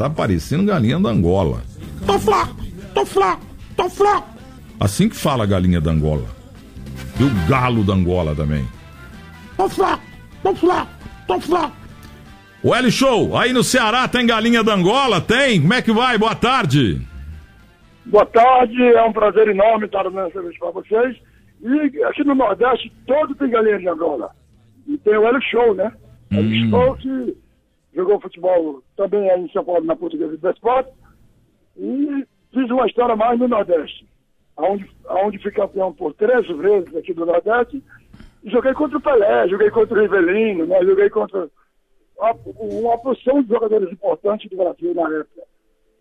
Tá parecendo galinha da Angola. Tô fraco, tô fraco, tô fraco. Assim que fala a galinha da Angola. E o galo da Angola também. Tô fraco, tô fraco, tô fraco. O L Show, aí no Ceará tem galinha da Angola? Tem? Como é que vai? Boa tarde. Boa tarde, é um prazer enorme estar dando serviço para vocês. E aqui no Nordeste todo tem galinha de Angola. E tem o L Show, né? Hum. L Show que jogou futebol também aí em São Paulo, na Portuguesa do Esporte. E fiz uma história mais no Nordeste, onde, onde fui campeão por três vezes aqui do Nordeste. E joguei contra o Pelé, joguei contra o Rivelino, né? joguei contra uma, uma porção de jogadores importantes do Brasil na época.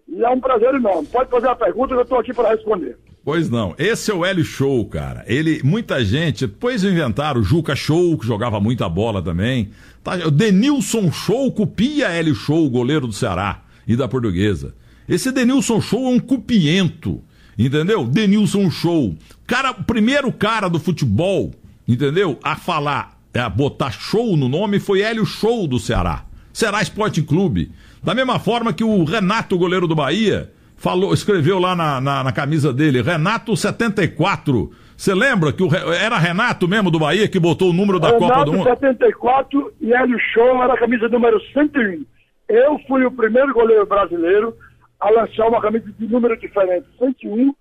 E é um prazer enorme. Pode fazer a pergunta eu estou aqui para responder. Pois não, esse é o L Show, cara. Ele, muita gente, depois inventaram o Juca Show, que jogava muita bola também. Tá, o Denilson Show copia L Show, goleiro do Ceará e da Portuguesa. Esse Denilson Show é um cupiento, entendeu? Denilson Show. Cara, o primeiro cara do futebol, entendeu? A falar, a botar show no nome foi Hélio Show do Ceará. Ceará Esporte Clube. Da mesma forma que o Renato, goleiro do Bahia, falou, escreveu lá na, na, na camisa dele, Renato 74. Você lembra que o, era Renato mesmo do Bahia que botou o número da Renato Copa do Mundo? 74 e Hélio Show era a camisa número 101. Eu fui o primeiro goleiro brasileiro a lançar uma camisa de número diferente, 101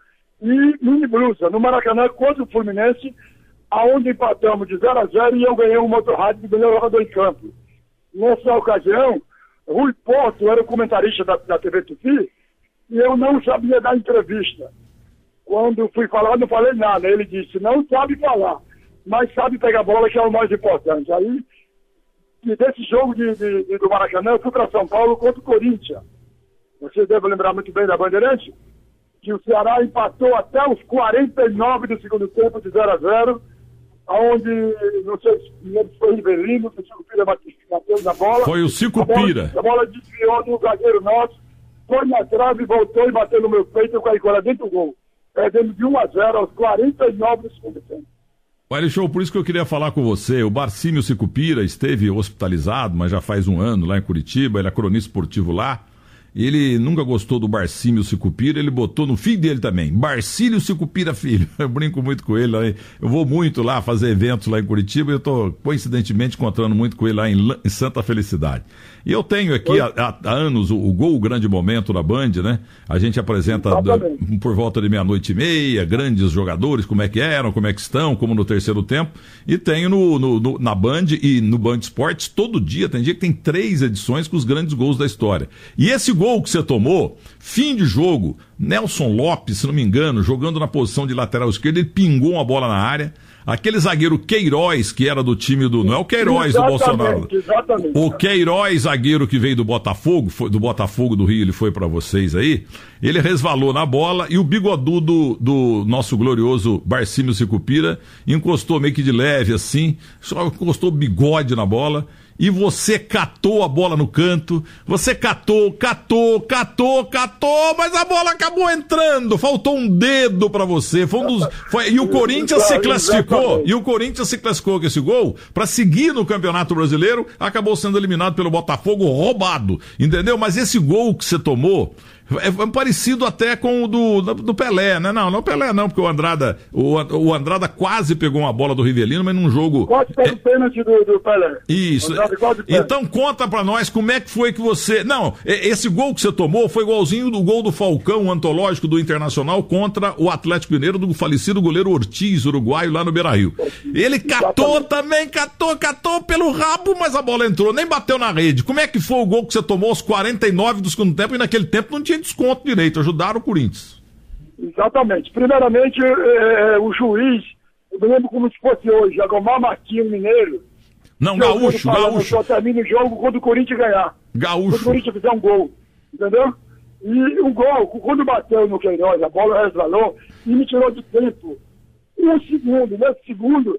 e mini blusa, no Maracanã contra o Fluminense, aonde empatamos de 0 a 0 e eu ganhei um motorrádio de melhor jogador em campo. Nessa ocasião, Rui Porto era o comentarista da, da TV Tupi, e eu não sabia dar entrevista. Quando fui falar, não falei nada. Ele disse, não sabe falar, mas sabe pegar bola, que é o mais importante. Aí, desse jogo de, de, de do Maracanã, eu fui para São Paulo contra o Corinthians. Vocês devem lembrar muito bem da Bandeirante, que o Ceará empatou até os 49 do segundo tempo, de 0 a 0 onde, não sei se foi Rivelino, se o Cicupira bateu na bola. Foi o Cicupira. A bola, a bola desviou do zagueiro nosso, foi na trave, voltou e bateu no meu peito, eu caí agora dentro do gol. Perdendo de 1 a 0 aos 49 do segundo tempo. Olha, show, por isso que eu queria falar com você. O Barcímio Cicupira esteve hospitalizado, mas já faz um ano lá em Curitiba, ele é cronista esportivo lá. Ele nunca gostou do Barcílio Sicupira, ele botou no filho dele também, Barcílio Sicupira Filho. Eu brinco muito com ele, eu vou muito lá fazer eventos lá em Curitiba e eu estou coincidentemente encontrando muito com ele lá em, em Santa Felicidade. E eu tenho aqui há, há, anos o, o, Gol o Grande Momento na Band, né? A gente apresenta da, por volta de meia-noite e meia, grandes jogadores, como é que eram, como é que estão, como no terceiro tempo. E tenho no, no, no, na Band e no Band Esportes todo dia, tem dia que tem três edições com os grandes gols da história. E esse gol que você tomou, fim de jogo, Nelson Lopes, se não me engano, jogando na posição de lateral esquerdo, ele pingou uma bola na área. Aquele zagueiro Queiroz, que era do time do. Não é o Queiroz exatamente, do Bolsonaro. Exatamente. O Queiroz, zagueiro que veio do Botafogo, foi, do Botafogo do Rio, ele foi para vocês aí. Ele resvalou na bola e o bigodudo do nosso glorioso Barcímio Sicupira encostou meio que de leve assim, só encostou bigode na bola e você catou a bola no canto, você catou, catou, catou, catou, mas a bola acabou entrando, faltou um dedo para você. Foi um dos, foi, e o Corinthians se classificou, e o Corinthians se classificou com esse gol para seguir no Campeonato Brasileiro, acabou sendo eliminado pelo Botafogo roubado, entendeu? Mas esse gol que você tomou, é, é parecido até com o do, do Pelé, né? Não, não Pelé não, porque o Andrada, o, o Andrada quase pegou uma bola do Rivelino, mas num jogo... Quase pegou o pênalti do, do Pelé. Isso. Então conta pra nós como é que foi que você... Não, esse gol que você tomou foi igualzinho do gol do Falcão, antológico do Internacional, contra o Atlético Mineiro do falecido goleiro Ortiz, uruguaio, lá no Beira-Rio. Ele catou também, catou, catou pelo rabo, mas a bola entrou, nem bateu na rede. Como é que foi o gol que você tomou aos 49 do segundo tempo e naquele tempo não tinha tinha desconto direito, ajudaram o Corinthians. Exatamente. Primeiramente, é, é, o juiz, eu me lembro como se fosse hoje, Agomar Marquinhos Mineiro. Não, gaúcho, gaúcho. Só termina o jogo quando o Corinthians ganhar. Gaúcho. Quando o Corinthians fizer um gol. Entendeu? E o gol, quando bateu no Queiroz, a bola resvalou e me tirou de tempo. Um segundo, nesse segundo,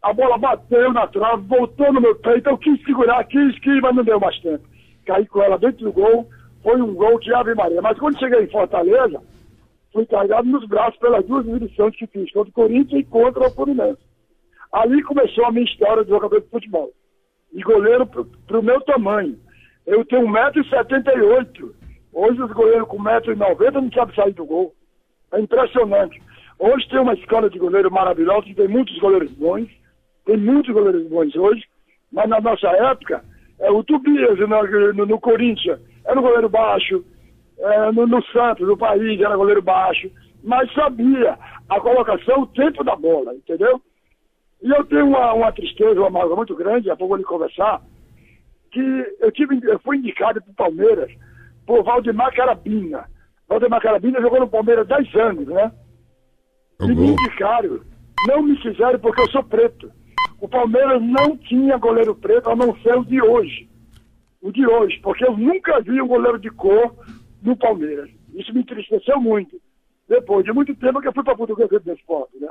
a bola bateu na trave, voltou no meu peito, eu quis segurar, quis, quis, mas não deu mais tempo. Caí com ela dentro do gol, foi um gol de Ave Maria. Mas quando cheguei em Fortaleza, fui carregado nos braços pelas duas exibições que fiz, contra o Corinthians e contra o Fluminense. Ali começou a minha história de jogador de futebol. E goleiro para o meu tamanho. Eu tenho 1,78m Hoje os goleiros com 1,90m não sabem sair do gol. É impressionante. Hoje tem uma escola de goleiro maravilhosa, tem muitos goleiros bons, tem muitos goleiros bons hoje, mas na nossa época, é, o Tobias no, no, no Corinthians era um goleiro baixo, é, no, no, Santos, no país, era goleiro baixo, mas sabia a colocação, o tempo da bola, entendeu? E eu tenho uma, uma tristeza, uma mágoa muito grande, a pouco lhe conversar, que eu, tive, eu fui indicado para o Palmeiras por Valdemar Carabina. Valdemar Carabina jogou no Palmeiras 10 anos, né? E me indicaram. Não me fizeram porque eu sou preto. O Palmeiras não tinha goleiro preto, a não ser o de hoje. O de hoje, porque eu nunca vi um goleiro de cor no Palmeiras. Isso me entristeceu muito. Depois de muito tempo que eu fui para Portugal do Esporte, né?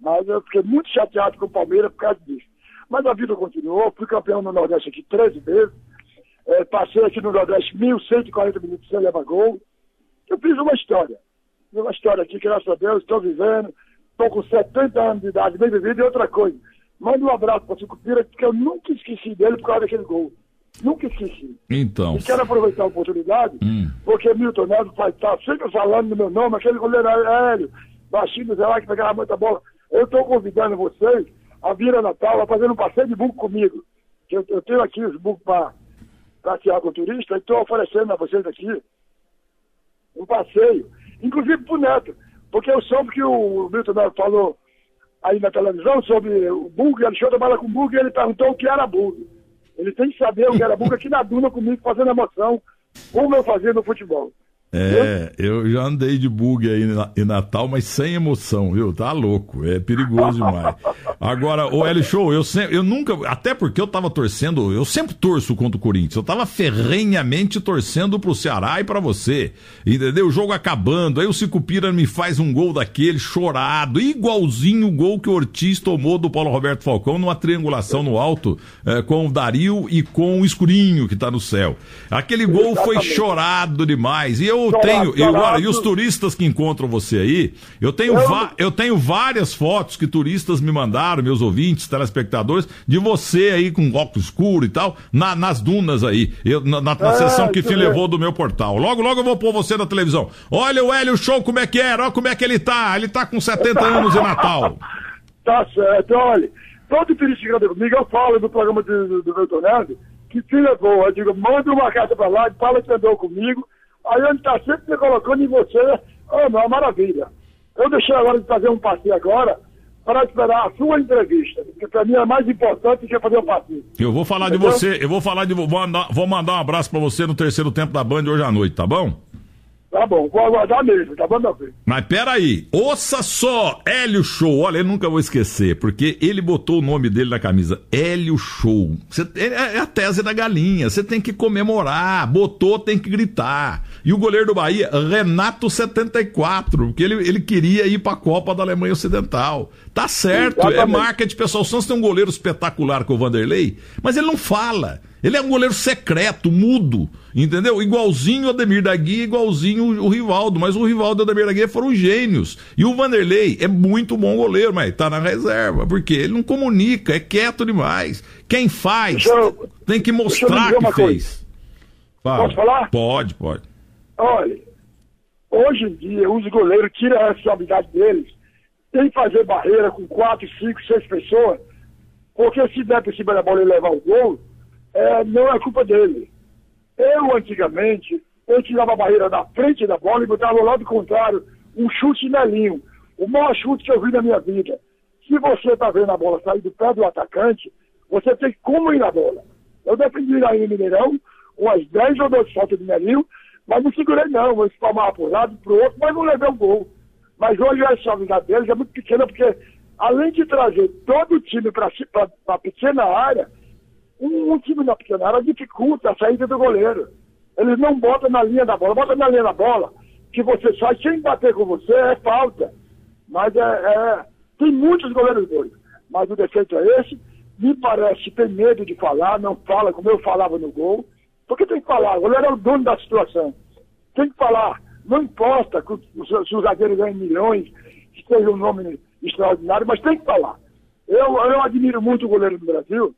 Mas eu fiquei muito chateado com o Palmeiras por causa disso. Mas a vida continuou, fui campeão no Nordeste aqui 13 vezes, é, passei aqui no Nordeste 1.140 minutos sem levar gol. Eu fiz uma história. Uma história aqui, graças a Deus, estou vivendo, estou com 70 anos de idade, bem vivido, e outra coisa. Manda um abraço para o Sucupira, porque eu nunca esqueci dele por causa daquele gol. Nunca esqueci. Então. E quero aproveitar a oportunidade, hum. porque Milton Neves vai estar sempre falando no meu nome, aquele goleiro aéreo, baixinho, sei lá, que pegava muita bola. Eu estou convidando vocês a vir a Natal, a fazer um passeio de buco comigo. Eu, eu tenho aqui os bucos para passear com turista e estou oferecendo a vocês aqui um passeio, inclusive para o Neto, porque eu soube que o Milton Neves falou aí na televisão sobre o bug, ele show trabalha com bug e ele perguntou o que era bug. Ele tem que saber o bug aqui na Duna comigo, fazendo emoção, como eu fazia no futebol. É, eu já andei de bug aí em Natal, mas sem emoção, viu? Tá louco, é perigoso demais. Agora, o L Show, eu sempre, eu nunca, até porque eu tava torcendo, eu sempre torço contra o Corinthians, eu tava ferrenhamente torcendo pro Ceará e para você, entendeu? O jogo acabando, aí o Cicupira me faz um gol daquele chorado, igualzinho o gol que o Ortiz tomou do Paulo Roberto Falcão numa triangulação no alto é, com o Dario e com o Escurinho que tá no céu. Aquele gol foi chorado demais e eu eu tenho, eu, olha, e os turistas que encontram você aí, eu tenho, eu... eu tenho várias fotos que turistas me mandaram, meus ouvintes, telespectadores, de você aí com óculos escuro e tal, na, nas dunas aí, eu, na, na, na é, sessão que te levou do meu portal. Logo, logo eu vou pôr você na televisão. Olha o Hélio Show como é que era, olha como é que ele tá, ele tá com 70 anos em Natal. Tá certo, olha, todo turista que anda comigo, eu falo do programa do, do meu tornado, que se levou, eu digo, manda uma carta pra lá, fala que andou comigo, Aí ele está sempre me colocando em você, oh, não, maravilha. Eu deixei agora de fazer um passeio agora para esperar a sua entrevista, porque para mim é mais importante que fazer um passeio. Eu vou falar Entendeu? de você, eu vou falar de vou mandar, vou mandar um abraço para você no terceiro tempo da Band hoje à noite, tá bom? Tá bom, vou aguardar mesmo, tá bom, meu filho? Mas peraí, ouça só, Hélio Show, olha, eu nunca vou esquecer, porque ele botou o nome dele na camisa, Hélio Show. Cê, é, é a tese da galinha, você tem que comemorar, botou, tem que gritar. E o goleiro do Bahia, Renato 74, porque ele, ele queria ir pra Copa da Alemanha Ocidental. Tá certo, é Exatamente. é marketing, pessoal. O Santos tem um goleiro espetacular com o Vanderlei, mas ele não fala. Ele é um goleiro secreto, mudo, entendeu? Igualzinho o Ademir da Guia, igualzinho o, Rivaldo, mas o Rivaldo e o Ademir da Guia foram gênios. E o Vanderlei é muito bom goleiro, mas tá na reserva, porque ele não comunica, é quieto demais. Quem faz eu, tem que mostrar que fez. Fala. Posso falar? Pode, pode. Olha, hoje em dia os goleiros tiram a responsabilidade deles, tem que fazer barreira com quatro, cinco, seis pessoas, porque se der por cima da bola e levar o gol, é, não é culpa dele. Eu, antigamente, eu tirava a barreira da frente da bola e botava ao lado contrário, um chute nelinho. O maior chute que eu vi na minha vida. Se você está vendo a bola sair do pé do atacante, você tem como ir na bola. Eu defendi aí no Mineirão, umas 10 ou 12 faltas de nelinho, mas não segurei não, vou espalmar para um lado, para o outro, mas não levei o gol. Mas hoje a responsabilidade deles é muito pequena, porque além de trazer todo o time para a pequena área, um, um time na pequena área dificulta a saída do goleiro. Eles não botam na linha da bola, botam na linha da bola, que você sai sem bater com você, é falta. Mas é, é tem muitos goleiros doidos. Mas o defeito é esse. Me parece tem medo de falar, não fala como eu falava no gol. Porque tem que falar, o goleiro é o dono da situação. Tem que falar. Não importa se o zagueiro ganha milhões, que seja um nome extraordinário, mas tem que falar. Eu, eu admiro muito o goleiro do Brasil,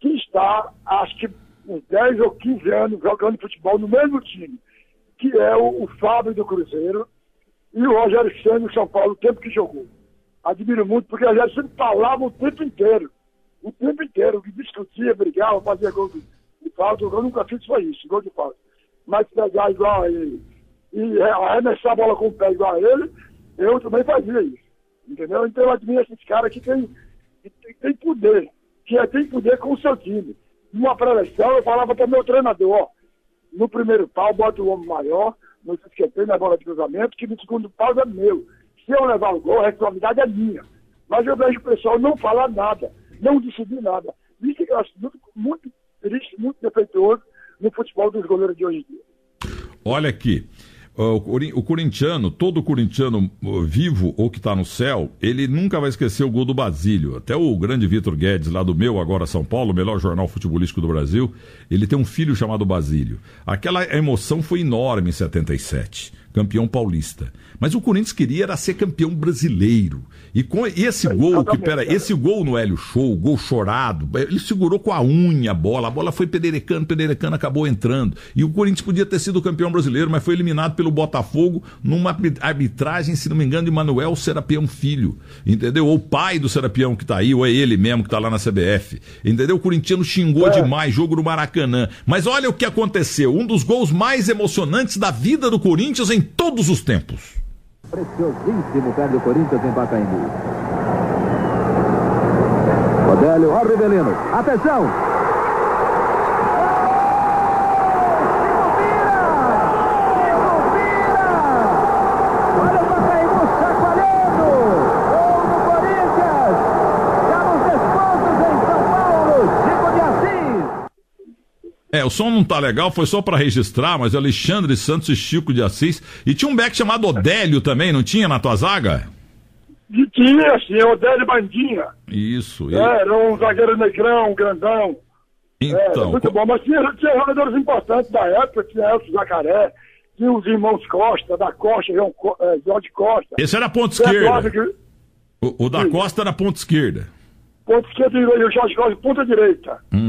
que está, acho que, uns 10 ou 15 anos jogando futebol no mesmo time. que é o, o Fábio do Cruzeiro e o Rogério Senna do São Paulo, o tempo que jogou. Admiro muito, porque o Rogério sempre falava o tempo inteiro. O tempo inteiro, que discutia, brigava, fazia gol de, falta. Eu nunca fiz foi isso, gol de falta. Mas pegar igual a ele e arremessar a bola com o pé igual a ele, eu também fazia isso. Entendeu? Então eu admiro esses caras que tem, que tem, tem poder, que é, tem poder com o seu time. Numa pré-eleição, eu falava para o meu treinador, ó, no primeiro pau, bota o homem maior, no esquentei na bola de cruzamento, que no segundo pau é meu. Se eu levar o gol, a responsabilidade é minha. Mas eu vejo o pessoal não falar nada, não decidir nada. Isso que eu acho muito, muito triste, muito defeituoso no futebol dos goleiros de hoje em dia. Olha aqui, o corintiano, todo corintiano vivo ou que está no céu, ele nunca vai esquecer o gol do Basílio. Até o grande Vitor Guedes, lá do meu Agora São Paulo, melhor jornal futebolístico do Brasil, ele tem um filho chamado Basílio. Aquela emoção foi enorme em 77 campeão paulista. Mas o Corinthians queria era ser campeão brasileiro. E com esse gol, que pera, esse gol no Hélio Show, gol chorado, ele segurou com a unha a bola, a bola foi pederecando, pederecando, acabou entrando. E o Corinthians podia ter sido campeão brasileiro, mas foi eliminado pelo Botafogo numa arbitragem, se não me engano, de Manuel Serapião Filho. Entendeu? Ou o pai do Serapião que tá aí, ou é ele mesmo que tá lá na CBF. Entendeu? O corintiano xingou é. demais, jogo no Maracanã. Mas olha o que aconteceu, um dos gols mais emocionantes da vida do Corinthians em todos os tempos. Preciosíssimo perde o Corinthians em Pacaembu. Odélio, ó Rivelino. Atenção! O som não tá legal, foi só para registrar, mas Alexandre Santos e Chico de Assis. E tinha um back chamado Odélio também, não tinha na tua zaga? Tinha, sim, Odélio Bandinha. Isso. É, era um zagueiro negrão, grandão. Então. É, muito bom, mas tinha, tinha jogadores importantes da época, tinha Elcio Zacaré, tinha os irmãos Costa, da Costa, João, é, Jorge Costa. Esse era esquerda. Que... O, o, da sim. Costa era ponta esquerda. Ponta esquerda e o Jorge Costa ponta direita. Hum.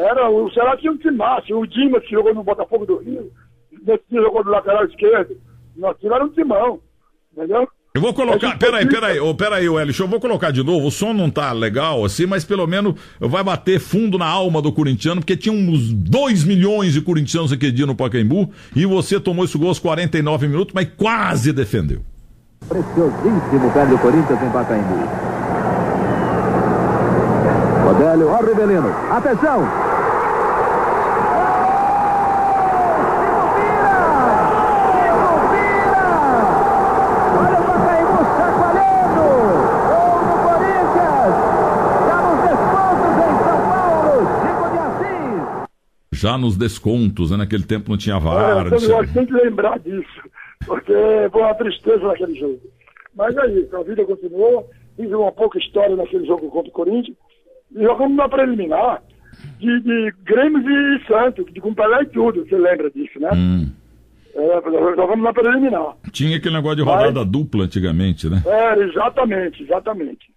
Era, o Ceará tinha um máximo. O Dimas, que jogou no Botafogo do Rio, nesse jogou do lateral esquerdo. Nós era um timão, entendeu? Eu vou colocar, peraí, peraí, oh, peraí, Wellington, eu vou colocar de novo, o som não tá legal assim, mas pelo menos vai bater fundo na alma do corintiano, porque tinha uns 2 milhões de corintianos aquele dia no Pacaembu, e você tomou esse gol aos 49 minutos, mas quase defendeu. Preciosíssimo perde o Corinthians em Pacaembu. Odélio, ó Rivelino. Atenção! Já nos descontos, né? Naquele tempo não tinha VAR. É, eu tem que lembrar disso, porque foi uma tristeza naquele jogo. Mas é isso, a vida continuou, fiz uma pouca história naquele jogo contra o Corinthians, jogamos na preliminar de, de Grêmio e Santos, de com Pelé e tudo, você lembra disso, né? Hum. É, jogamos na preliminar. Tinha aquele negócio de rodada Mas, dupla antigamente, né? É, exatamente, exatamente.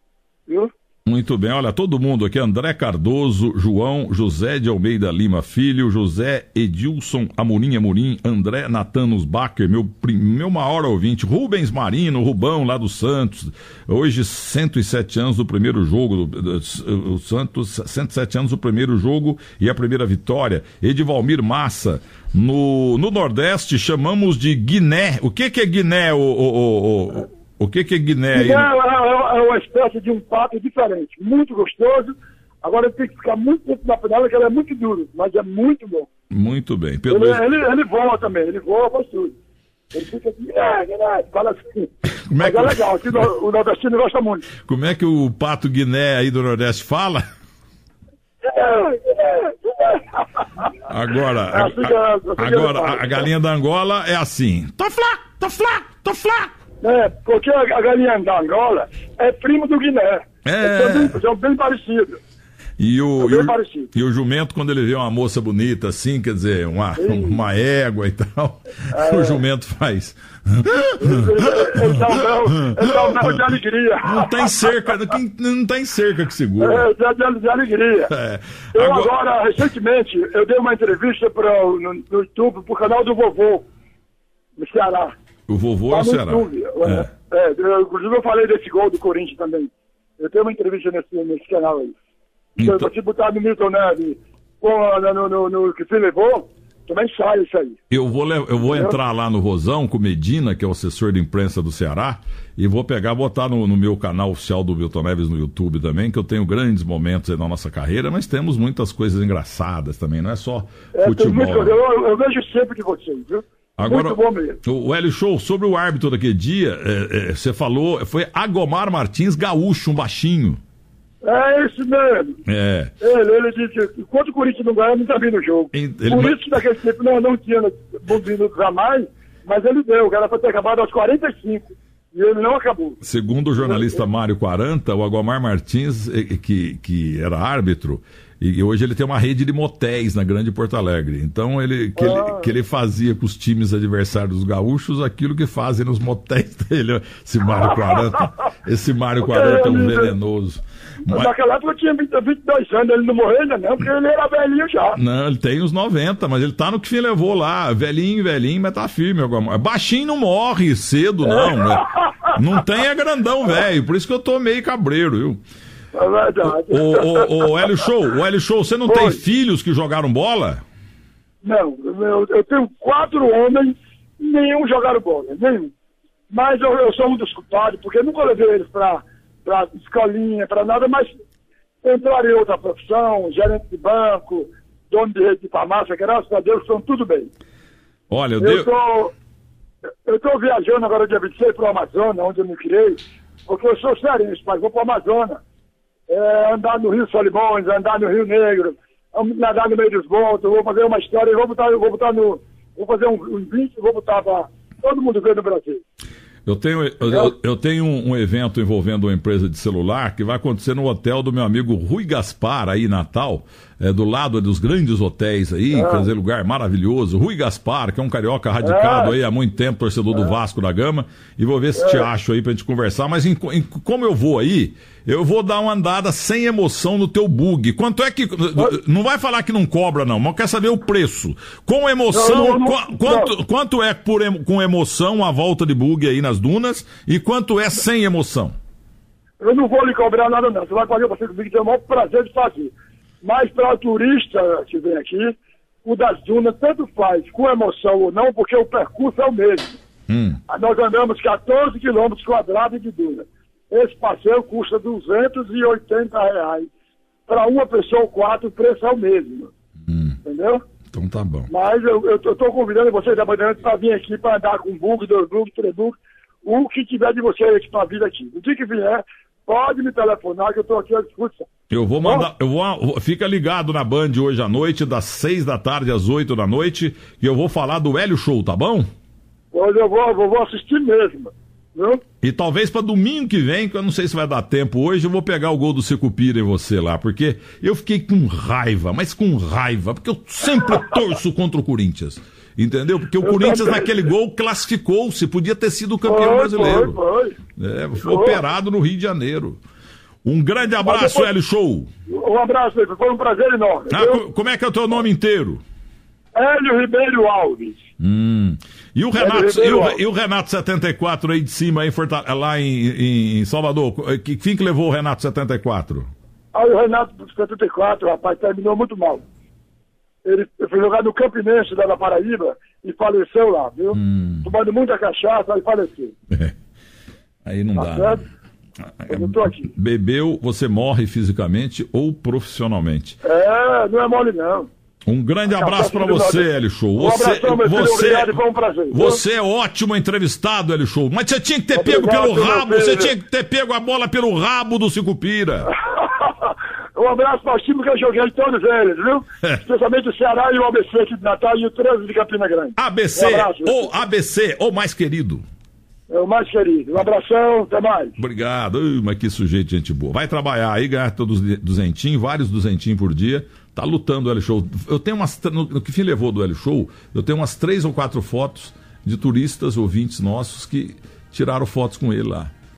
Viu? Muito bem, olha, todo mundo aqui, André Cardoso, João, José de Almeida Lima Filho, José Edilson Amorim Amorim, André Natanos Bacher, meu, meu maior ouvinte, Rubens Marino, Rubão lá do Santos, hoje 107 anos do primeiro jogo, do, do, do, Santos, 107 anos do primeiro jogo e a primeira vitória, Edivalmir Massa, no, no Nordeste chamamos de Guiné, o que que é Guiné, o, o, o, o o que, que é Guiné? Guiné é, é, uma espécie de um pato diferente, muito gostoso. Agora tem que ficar muito tempo na panela, que ela é muito duro, mas é muito bom. Muito bem. Pedro... Ele, ele, ele voa também, ele voa faz tudo. Ele fica assim, é, Guiné, fala assim. Como é, que... é legal, aqui o nordestino gosta muito. Como é que o pato Guiné aí do Nordeste fala? Agora, é assim a, agora a, a galinha da Angola é assim: tô flaco, tô flaco, tô flaco. É, porque a, galinha da Angola é primo do Guiné. É. São bem, são bem parecidos. E o, e, o, e o jumento, quando ele vê uma moça bonita assim, quer dizer, uma, uma égua e tal, é. o jumento faz. Ele dá um mel de alegria. Não tem cerca, não tem cerca que segura. É, de, de alegria. É. Eu agora... agora... recentemente, eu dei uma entrevista pra, no, no YouTube pro canal do vovô. no Ceará. O vovô é Tá o no Ceará. YouTube. É. É, eu, inclusive eu falei desse gol do Corinthians também. Eu tenho uma entrevista nesse, nesse canal aí. Então- Se você botar no Milton Neves, pô, no, no, no, que se levou, também sai isso aí. Eu vou, eu vou entrar lá no Rosão com Medina, que é o assessor de imprensa do Ceará, e vou pegar, botar no, no meu canal oficial do Milton Neves no YouTube também, que eu tenho grandes momentos aí na nossa carreira, mas temos muitas coisas engraçadas também, não é só É, tem muito, futebol. eu, eu vejo sempre de vocês, viu? Agora, muito bom mesmo. o o Hélio Show, sobre o árbitro daquele dia, é, é, você falou, foi Agomar Martins Gaúcho, um baixinho. É isso mesmo. É. Ele, ele disse enquanto o Corinthians não ganha, eu nunca vi no jogo. Ele- ele- Por isso que naquele tempo não, não tinha a mais, mas ele deu. O cara foi ter acabado aos 45 e ele não acabou. Segundo o jornalista Mário 40, o Agomar Martins, que, que era árbitro, e hoje ele tem uma rede de motéis na Grande Porto Alegre. Então ele que, ele Ah. que ele fazia com os times adversários dos gaúchos aquilo que fazem nos motéis dele. Esse Mário 40, esse Mário 40 é um venenoso. Mas- Naquela época eu tinha 20, 22 anos, ele não morreu ainda não, porque ele era velhinho já. Não, ele tem uns 90, mas ele tá no que fim levou lá. Velhinho, velhinho, mas tá firme. Agomar. Baixinho não morre cedo, não. né? Não tem é grandão, velho. Por isso que eu tô meio cabreiro, viu? É verdade. Ô, ô, ô, Hélio Show, o Hélio Show, você não tem Oi. filhos que jogaram bola? Não, eu, eu tenho quatro homens, nenhum jogaram bola, nenhum. Mas eu, eu sou um dos culpados, porque nunca levei eles pra, pra escolinha, pra nada, mas entraram em outra profissão, gerente de banco, dono de rede de farmácia, graças a Deus, estão tudo bem. Olha, eu, Eu estou eu tô viajando agora dia 26 para o Amazonas, onde eu me criei, porque eu sou cearense, mas vou para o Amazonas. É, andar no Rio Solimões, andar no Rio Negro, nadar no meio dos montes, vou fazer uma história, vou botar, vou botar no. Vou fazer um, um vídeo, vou botar para todo mundo ver no Brasil. eu tenho, eu, eu- eu tenho um, um evento envolvendo uma empresa de celular que vai acontecer no hotel do meu amigo Rui Gaspar, aí em Natal, é, do lado dos grandes hotéis aí, quer dizer, lugar maravilhoso. Rui Gaspar, que é um carioca radicado É. aí há muito tempo, torcedor do Vasco da Gama, e vou ver se te acho aí pra gente conversar. Mas em- em- como eu vou aí, eu vou dar uma andada sem emoção no teu bug. Quanto é que. Não vai falar que não cobra, não, mas eu quero saber o preço. Com emoção, Não, não, não, qua- quanto, quanto é por, com emoção a volta de bug aí nas dunas e quanto é sem emoção? Eu não vou lhe cobrar nada, não. Você vai fazer você comigo, tem o maior prazer de fazer. Mas para o turista que vem aqui, o das dunas tanto faz, com emoção ou não, porque o percurso é o mesmo. Hum. Nós andamos 14 quilômetros quadrados de duna. Esse passeio custa 280 reais. Para uma pessoa ou quatro, o preço é o mesmo. Entendeu? Então tá bom. Mas eu estou convidando vocês amanhã para vir aqui para andar com bug, dois bug, três bug, o que tiver de vocês para vir aqui. O dia que vier, pode me telefonar que eu estou aqui à disposição. Eu vou mandar, eu vou, fica ligado na Band hoje à noite, das seis da tarde às oito da noite, e eu vou falar do Hélio Show, tá bom? Hoje eu vou, vou, vou assistir mesmo. Viu? E talvez para domingo que vem, que eu não sei se vai dar tempo hoje, eu vou pegar o gol do Secupira em você lá, porque eu fiquei com raiva, mas com raiva, porque eu sempre torço contra o Corinthians. Entendeu? Porque o Eu Corinthians também. naquele gol classificou-se, podia ter sido o campeão Foi, brasileiro. foi, foi. É, foi operado no Rio de Janeiro. Um grande abraço, depois- Hélio Show. Um abraço, foi um prazer enorme. Ah, co- como é que é o teu nome inteiro? Hélio Ribeiro Alves. Hum. E o Renato, e o, e o Renato 74 aí de cima, aí, lá em, em- Salvador, que, quem que levou o Renato 74? Aí o Renato dos 74, rapaz, terminou muito mal. Ele foi jogar no Campinense, lá na Paraíba, e faleceu lá, viu? Hum. Tomando muita cachaça e faleceu. Aí não Tá dá. certo? né? Eu tô aqui. Bebeu, você morre fisicamente ou profissionalmente. É, não é mole não. Um grande abraço pra Cachaça você, Hélio Show. Um Você, abração, meu filho, você, obrigado, foi um prazer, viu? você é ótimo entrevistado, Hélio Show. Mas você tinha que ter pego Obrigado, pelo meu rabo, filho. você tinha que ter pego a bola pelo rabo do Sicupira. um abraço para os times que eu joguei, todos eles, viu? É. Especialmente o Ceará e o ABC aqui de Natal e o 13 de Campina Grande. ABC, Um abraço. ou ABC, ou mais querido. É o mais querido. Um abração, até mais. Obrigado. Ui, mas que sujeito, gente boa. Vai trabalhar aí, ganhar todos duzentinhos, vários duzentinhos por dia. Tá lutando o L Show. Eu tenho umas. No, no que fim levou do L Show, eu tenho umas três ou quatro fotos de turistas, ouvintes nossos, que tiraram fotos com ele lá.